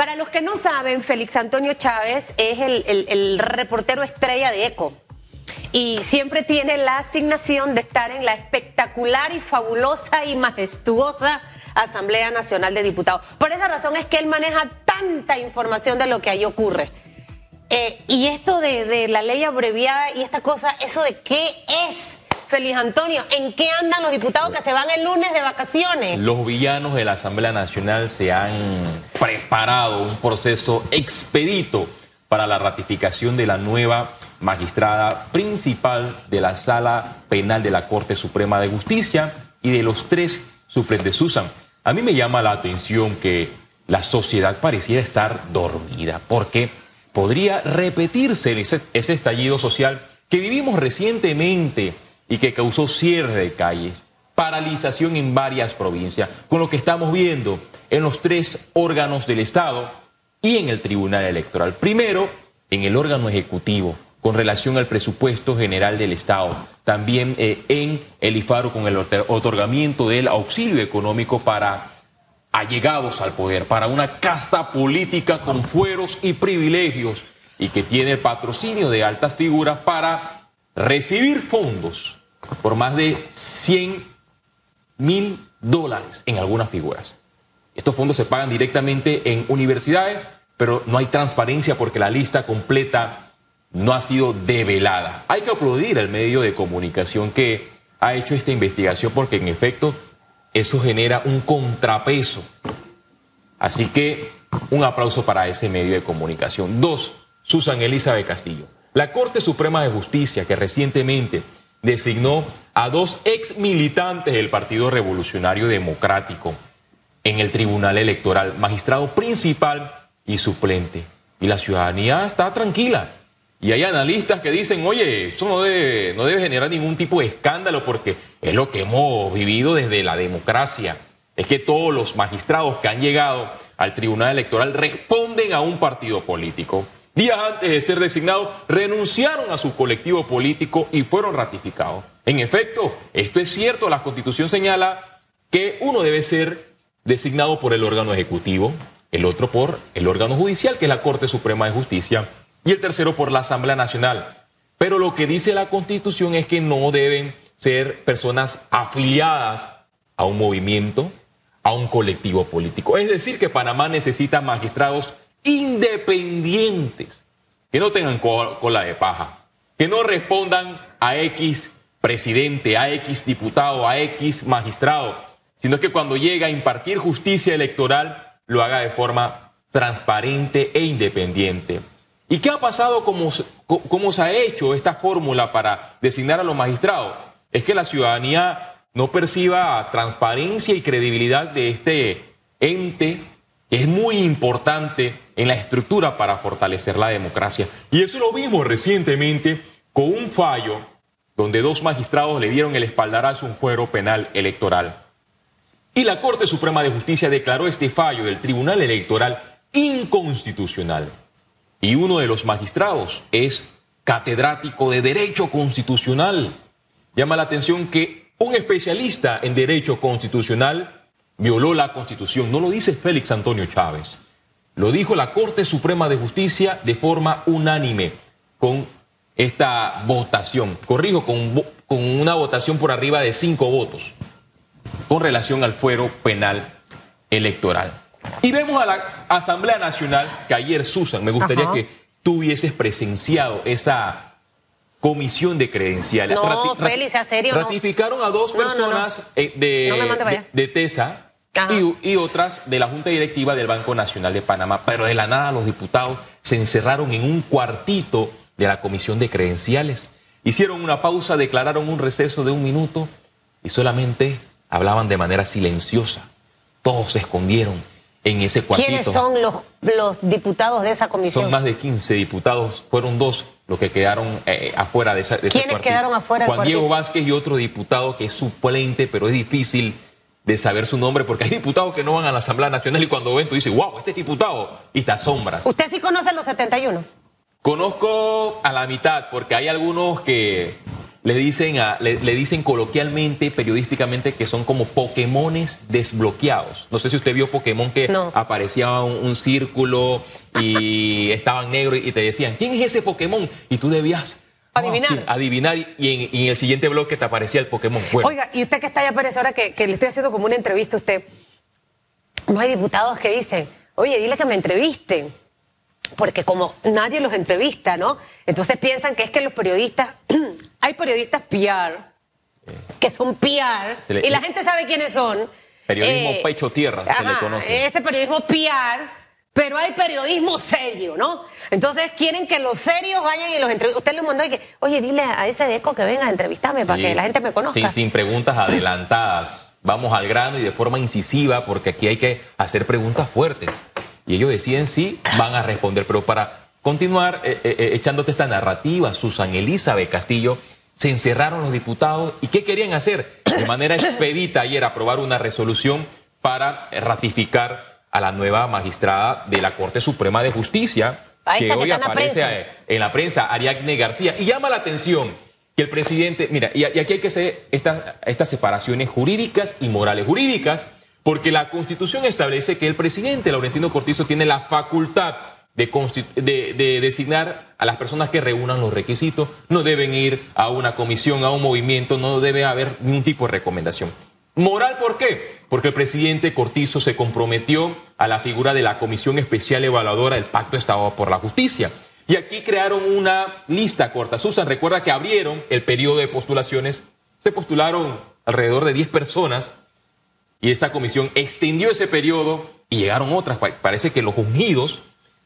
Para los que no saben, Félix Antonio Chávez es el, reportero estrella de ECO y siempre tiene la asignación de estar en la espectacular y fabulosa y majestuosa Asamblea Nacional de Diputados. Por esa razón es que él maneja tanta información de lo que ahí ocurre. Eh, y esto de, de la ley abreviada y esta cosa, ¿eso de qué es? Feliz Antonio, ¿en qué andan los diputados que se van el lunes de vacaciones? Los villanos de la Asamblea Nacional se han preparado un proceso expedito para la ratificación de la nueva magistrada principal de la Sala Penal de la Corte Suprema de Justicia y de los tres de Susan. A mí me llama la atención que la sociedad pareciera estar dormida, porque podría repetirse ese estallido social que vivimos recientemente y que causó cierre de calles, paralización en varias provincias, con lo que estamos viendo en los tres órganos del Estado y en el Tribunal Electoral. Primero, en el órgano ejecutivo, con relación al presupuesto general del Estado, también eh, en el IFARO con el otorgamiento del auxilio económico para allegados al poder, para una casta política con fueros y privilegios y que tiene el patrocinio de altas figuras para recibir fondos por más de 100 mil dólares en algunas figuras. Estos fondos se pagan directamente en universidades, pero no hay transparencia porque la lista completa no ha sido develada. Hay que aplaudir al medio de comunicación que ha hecho esta investigación porque en efecto eso genera un contrapeso. Así que un aplauso para ese medio de comunicación. Dos, Susan Elizabeth Castillo. La Corte Suprema de Justicia, que recientemente designó a dos ex militantes del Partido Revolucionario Democrático en el Tribunal Electoral, magistrado principal y suplente. Y la ciudadanía está tranquila. Y hay analistas que dicen, oye, eso no debe, no debe generar ningún tipo de escándalo porque es lo que hemos vivido desde la democracia. Es que todos los magistrados que han llegado al Tribunal Electoral responden a un partido político días antes de ser designados, renunciaron a su colectivo político y fueron ratificados. En efecto, esto es cierto, la Constitución señala que uno debe ser designado por el órgano ejecutivo, el otro por el órgano judicial, que es la Corte Suprema de Justicia, y el tercero por la Asamblea Nacional. Pero lo que dice la Constitución es que no deben ser personas afiliadas a un movimiento, a un colectivo político. Es decir, que Panamá necesita magistrados independientes, que no tengan cola de paja, que no respondan a X presidente, a X diputado, a X magistrado, sino que cuando llega a impartir justicia electoral lo haga de forma transparente e independiente. ¿Y qué ha pasado? ¿Cómo, cómo se ha hecho esta fórmula para designar a los magistrados? Es que la ciudadanía no perciba transparencia y credibilidad de este ente es muy importante en la estructura para fortalecer la democracia. Y eso lo vimos recientemente con un fallo donde dos magistrados le dieron el espaldarazo a un fuero penal electoral. Y la Corte Suprema de Justicia declaró este fallo del Tribunal Electoral inconstitucional. Y uno de los magistrados es catedrático de Derecho Constitucional. Llama la atención que un especialista en Derecho Constitucional violó la Constitución. No lo dice Félix Antonio Chávez. Lo dijo la Corte Suprema de Justicia de forma unánime con esta votación. Corrijo, con, con una votación por arriba de cinco votos con relación al fuero penal electoral. Y vemos a la Asamblea Nacional que ayer, Susan, me gustaría que tú hubieses presenciado esa comisión de credenciales. No, Félix, ¿a serio? Ratificaron a dos personas eh, de, de TESA y, otras de la Junta Directiva del Banco Nacional de Panamá. Pero de la nada los diputados se encerraron en un cuartito de la Comisión de Credenciales. Hicieron una pausa, declararon un receso de un minuto y solamente hablaban de manera silenciosa. Todos se escondieron en ese cuartito. ¿Quiénes son los, los diputados de esa comisión? Son más de 15 diputados, fueron dos los que quedaron eh, afuera de, esa, de ¿Quiénes quedaron afuera? Juan Diego Vázquez y otro diputado que es suplente, pero es difícil de saber su nombre, porque hay diputados que no van a la Asamblea Nacional y cuando ven tú dices, wow, este es diputado, y te asombras. ¿Usted sí conoce los 71? Conozco a la mitad, porque hay algunos que le dicen, a, le, dicen coloquialmente, periodísticamente, que son como Pokémones desbloqueados. No sé si usted vio Pokémon que aparecía un, círculo y estaban negros y te decían, ¿quién es ese Pokémon? Y tú debías Adivinar. adivinar y en, el siguiente bloque te aparecía el Pokémon. Oiga, y usted que está ya Pérez, ahora que, que, le estoy haciendo como una entrevista a usted, no hay diputados que dicen, oye, dile que me entrevisten porque como nadie los entrevista, ¿no? Entonces piensan que es que los periodistas, hay periodistas PR, que son PR, y la gente sabe quiénes son. Periodismo eh, pecho tierra, se le conoce. Ese periodismo PR, pero hay periodismo serio, ¿no? Entonces quieren que los serios vayan y los entrevisten. Usted le mandó y que, oye, dile a ese deco que venga a entrevistarme para que la gente me conozca. Sin, sin preguntas adelantadas. Vamos al grano y de forma incisiva, porque aquí hay que hacer preguntas fuertes y ellos deciden si van a responder. Pero para continuar eh, eh, eh, echándote esta narrativa, Susan Elizabeth Castillo, se encerraron los diputados y ¿qué querían hacer? De manera expedita ayer aprobar una resolución para ratificar a la nueva magistrada de la Corte Suprema de Justicia, que hoy aparece en la prensa, Ariadne García. Y llama la atención que el presidente, mira, y, aquí hay que hacer estas, estas separaciones jurídicas y morales jurídicas porque la Constitución establece que el presidente Laurentino Cortizo tiene la facultad de, designar a las personas que reúnan los requisitos, no deben ir a una comisión, a un movimiento, no debe haber ningún tipo de recomendación. Moral, ¿por qué? Porque el presidente Cortizo se comprometió a la figura de la Comisión Especial Evaluadora del Pacto Estado por la Justicia. Y aquí crearon una lista corta. Susan, recuerda que abrieron el periodo de postulaciones. Se postularon alrededor de 10 personas y esta comisión extendió ese periodo y llegaron otras. Parece que los ungidos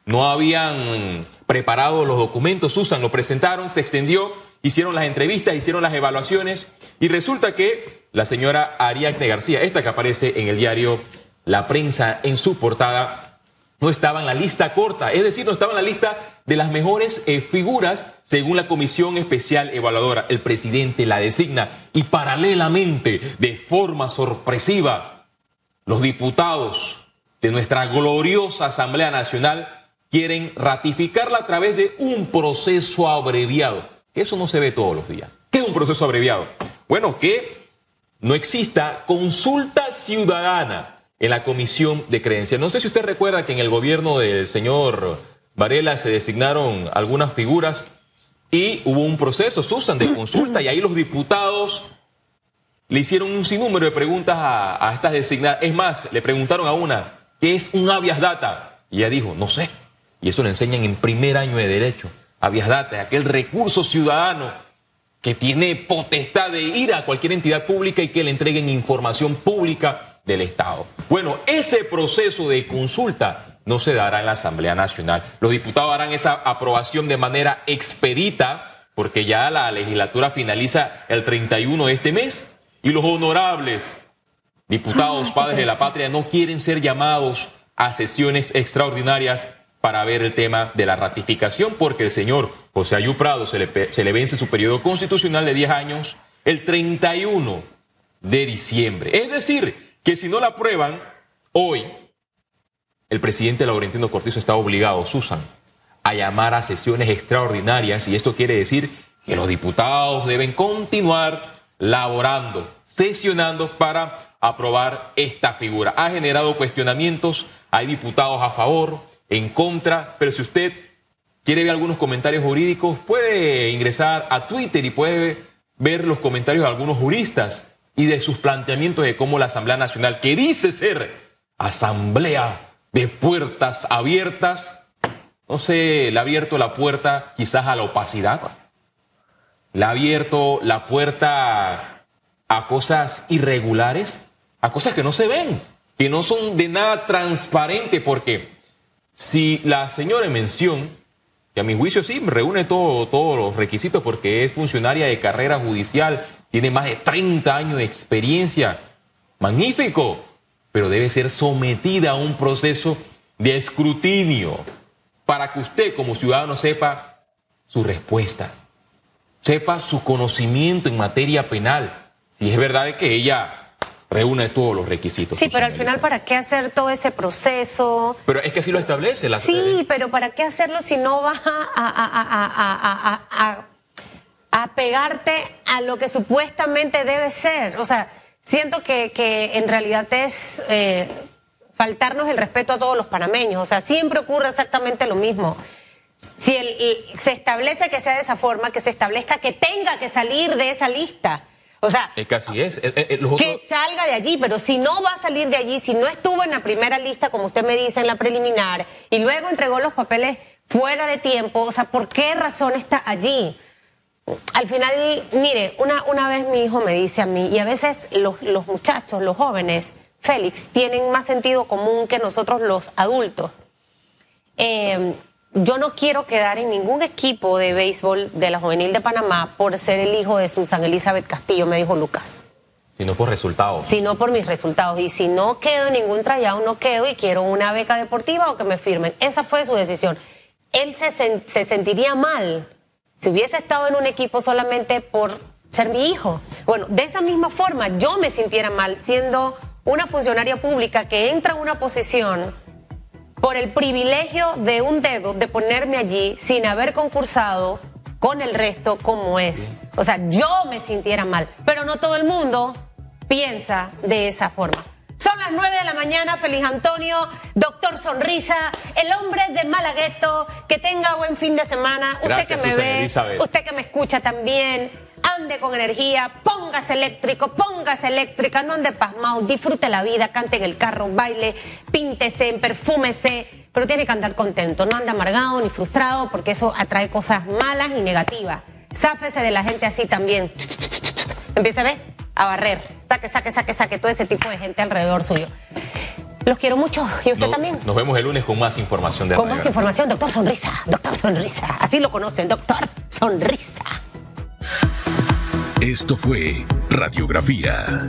no habían preparado los documentos, Susan lo presentaron, se extendió, hicieron las entrevistas, hicieron las evaluaciones y resulta que la señora Ariadne García, esta que aparece en el diario La Prensa en su portada, no estaba en la lista corta, es decir, no estaba en la lista de las mejores eh, figuras según la Comisión Especial Evaluadora. El presidente la designa y paralelamente, de forma sorpresiva, los diputados de nuestra gloriosa Asamblea Nacional quieren ratificarla a través de un proceso abreviado. Eso no se ve todos los días. ¿Qué es un proceso abreviado? Bueno, que no exista consulta ciudadana en la comisión de creencias. No sé si usted recuerda que en el gobierno del señor Varela se designaron algunas figuras y hubo un proceso, Susan, de consulta y ahí los diputados le hicieron un sinnúmero de preguntas a, estas designadas. Es más, le preguntaron a una, ¿qué es un habeas data? Y ella dijo, no sé. Y eso le enseñan en primer año de derecho. Habeas data, aquel recurso ciudadano que tiene potestad de ir a cualquier entidad pública y que le entreguen información pública del Estado. Bueno, ese proceso de consulta no se dará en la Asamblea Nacional. Los diputados harán esa aprobación de manera expedita, porque ya la legislatura finaliza el 31 de este mes, y los honorables diputados padres de la patria no quieren ser llamados a sesiones extraordinarias para ver el tema de la ratificación, porque el señor José Ayú Prado se le, se le vence su periodo constitucional de 10 años el 31 de diciembre. Es decir, que si no la aprueban hoy, el presidente Laurentino Cortizo está obligado, Susan, a llamar a sesiones extraordinarias y esto quiere decir que los diputados deben continuar laborando, sesionando para aprobar esta figura. Ha generado cuestionamientos, hay diputados a favor, en contra, pero si usted quiere ver algunos comentarios jurídicos, puede ingresar a Twitter y puede ver los comentarios de algunos juristas y de sus planteamientos de cómo la Asamblea Nacional, que dice ser asamblea de puertas abiertas, no sé, le ha abierto la puerta quizás a la opacidad, le ha abierto la puerta a cosas irregulares, a cosas que no se ven, que no son de nada transparente, porque si la señora en mención, que a mi juicio sí reúne todos los requisitos porque es funcionaria de carrera judicial, tiene más de 30 años de experiencia. Magnífico, pero debe ser sometida a un proceso de escrutinio para que usted como ciudadano sepa su respuesta, sepa su conocimiento en materia penal, si es verdad que ella reúne todos los requisitos. Sí, pero al final, ¿para qué hacer todo ese proceso? Pero es que así lo establece la Sí, pero ¿para qué hacerlo si no vas a, a, a, a pegarte a lo que supuestamente debe ser. O sea, siento que, que en realidad es eh, faltarnos el respeto a todos los panameños. O sea, siempre ocurre exactamente lo mismo. Si el- se establece que sea de esa forma, que se establezca que tenga que salir de esa lista. O sea, Es que así es. Eh, eh, los que otros- salga de allí, pero si no va a salir de allí, si no estuvo en la primera lista, como usted me dice, en la preliminar, y luego entregó los papeles fuera de tiempo, o sea, ¿por qué razón está allí? Al final, mire, una, una vez mi hijo me dice a mí, y a veces los, los muchachos, los jóvenes, Félix, tienen más sentido común que nosotros los adultos. Eh, yo no quiero quedar en ningún equipo de béisbol de la juvenil de Panamá por ser el hijo de Susan Elizabeth Castillo, me dijo Lucas sino por resultados. sino por mis resultados. Y si no quedo en ningún tryout, no quedo y quiero una beca deportiva o que me firmen. Esa fue su decisión. Él se, sen- se sentiría mal si hubiese estado en un equipo solamente por ser mi hijo. Bueno, de esa misma forma yo me sintiera mal siendo una funcionaria pública que entra a una posición por el privilegio de un dedo de ponerme allí sin haber concursado con el resto como es. O sea, yo me sintiera mal, pero no todo el mundo piensa de esa forma. Son las 9 de la mañana, feliz Antonio, doctor Sonrisa, el hombre de Malagueto, que tenga buen fin de semana. Gracias, usted que me Susan ve, Elizabeth. usted que me escucha también, ande con energía, póngase eléctrico, póngase eléctrica, no ande pasmado, disfrute la vida, cante en el carro, baile, píntese, perfúmese, pero tiene que andar contento, no ande amargado ni frustrado, porque eso atrae cosas malas y negativas. Záfese de la gente así también. Empiece a ver, a barrer, saque, saque, saque, saque todo ese tipo de gente alrededor suyo. Los quiero mucho y usted No- también. Nos vemos el lunes con más información de Con más información, doctor Sonrisa, doctor Sonrisa, así lo conocen, doctor Sonrisa. Esto fue Radiografía